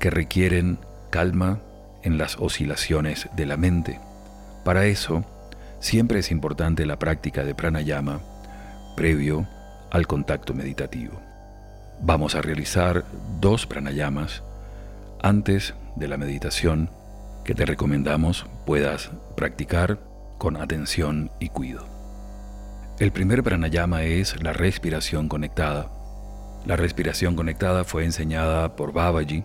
que requieren calma en las oscilaciones de la mente. Para eso, siempre es importante la práctica de pranayama previo al contacto meditativo. Vamos a realizar dos pranayamas antes de la meditación que te recomendamos puedas practicar con atención y cuidado. El primer pranayama es la respiración conectada. La respiración conectada fue enseñada por Babaji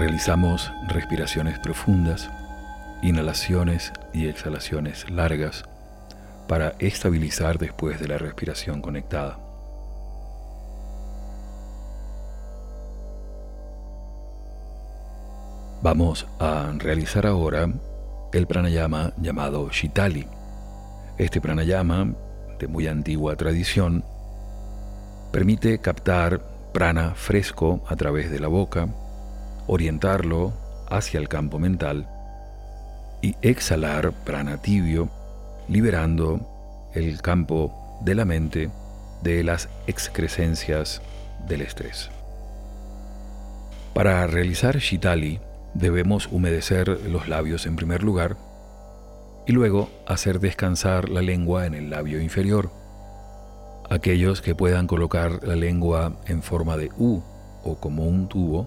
Realizamos respiraciones profundas, inhalaciones y exhalaciones largas para estabilizar después de la respiración conectada. Vamos a realizar ahora el pranayama llamado Shitali. Este pranayama, de muy antigua tradición, permite captar prana fresco a través de la boca, orientarlo hacia el campo mental y exhalar prana tibio, liberando el campo de la mente de las excrescencias del estrés. Para realizar Shitali, Debemos humedecer los labios en primer lugar y luego hacer descansar la lengua en el labio inferior. Aquellos que puedan colocar la lengua en forma de U o como un tubo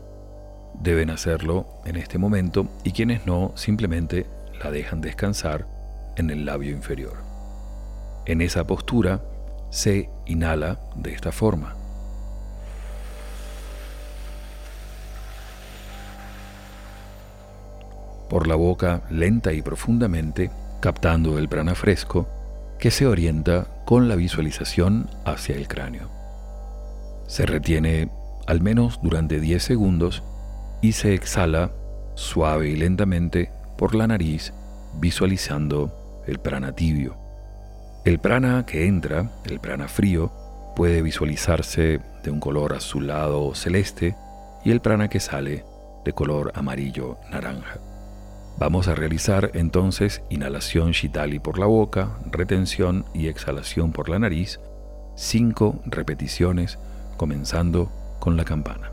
deben hacerlo en este momento y quienes no simplemente la dejan descansar en el labio inferior. En esa postura se inhala de esta forma. por la boca lenta y profundamente, captando el prana fresco que se orienta con la visualización hacia el cráneo. Se retiene al menos durante 10 segundos y se exhala suave y lentamente por la nariz visualizando el prana tibio. El prana que entra, el prana frío, puede visualizarse de un color azulado o celeste y el prana que sale de color amarillo naranja. Vamos a realizar entonces inhalación Shitali por la boca, retención y exhalación por la nariz, cinco repeticiones comenzando con la campana.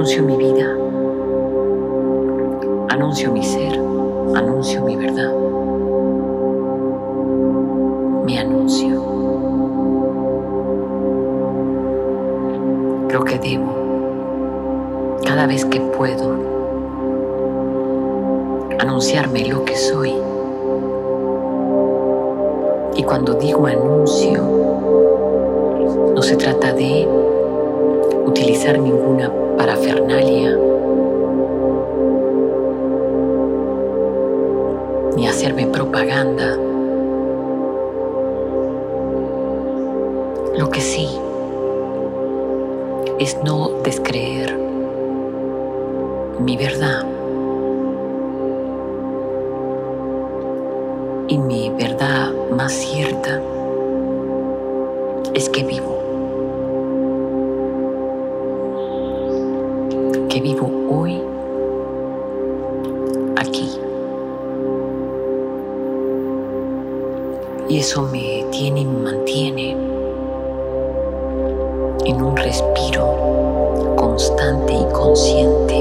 Anuncio mi vida. Anuncio mi ser. Anuncio mi verdad. Mi anuncio. Creo que debo, cada vez que puedo, anunciarme lo que soy. Y cuando digo anuncio, no se trata de utilizar ninguna parafernalia, ni hacerme propaganda. Lo que sí es no descreer mi verdad y mi verdad más cierta consciente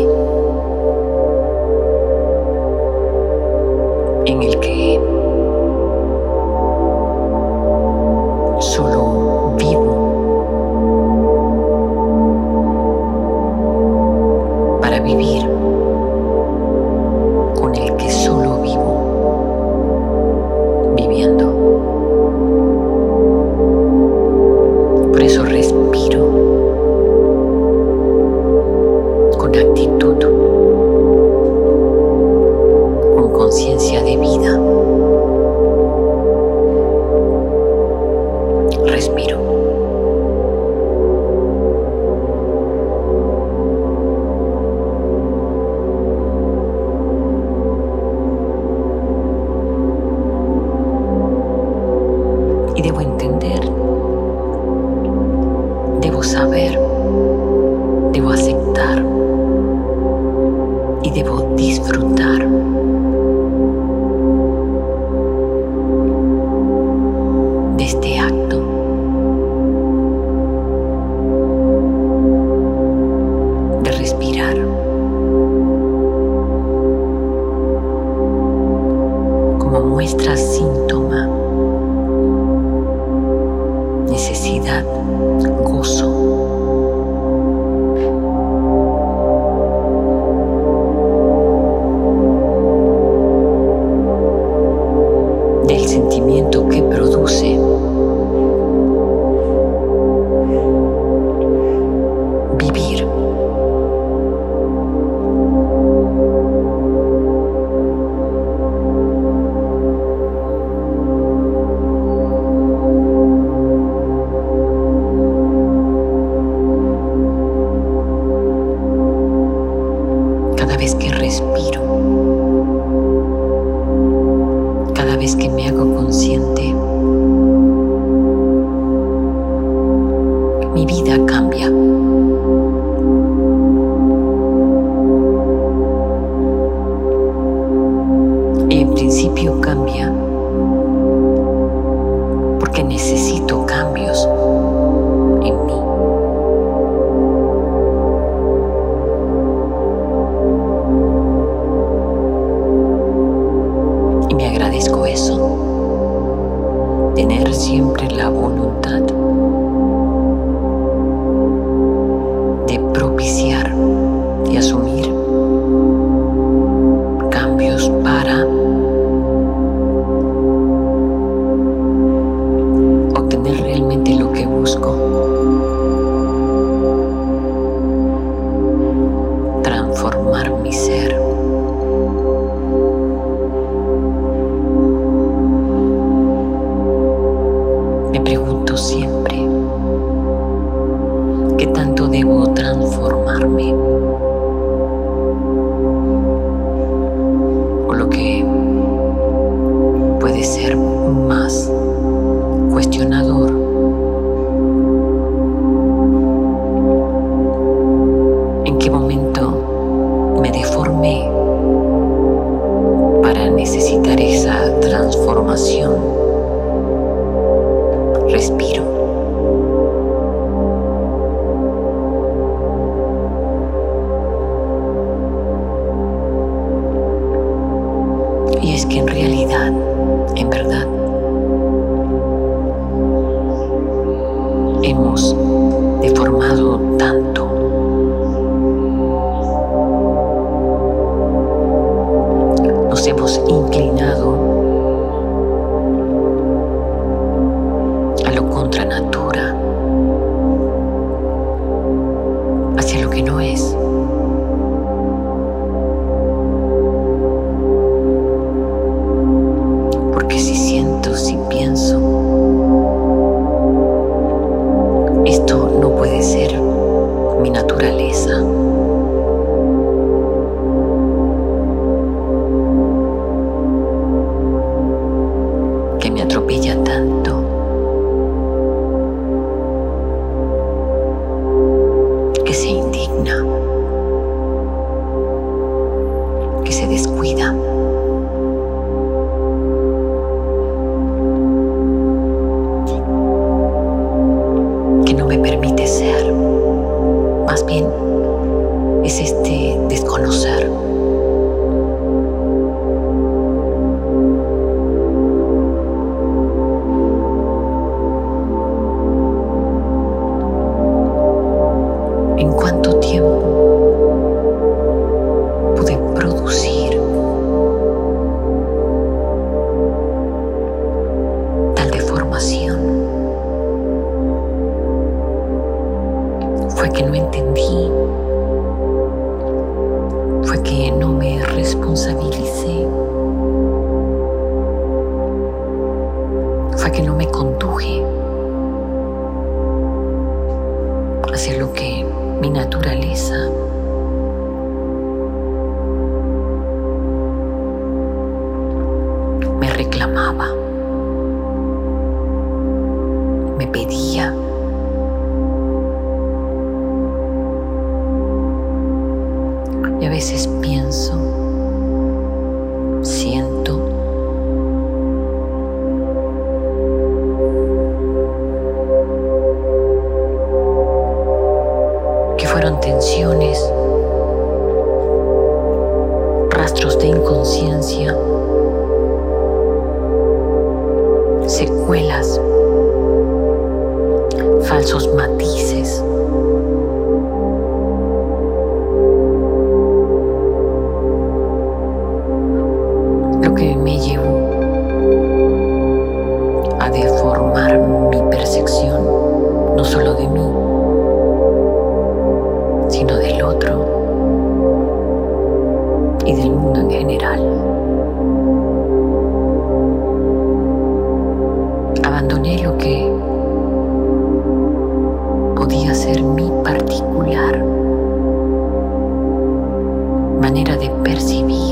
en el que y debo entender, debo saber, debo aceptar. Y debo disfrutar. tener siempre la voluntad. en qué momento me deformé para necesitar esa transformación. Respiro. porque si siento, si pienso, esto no puede ser mi naturaleza. You. mi particular manera de percibir.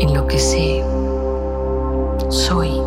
en lo que sé, soy.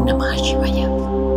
Om Namah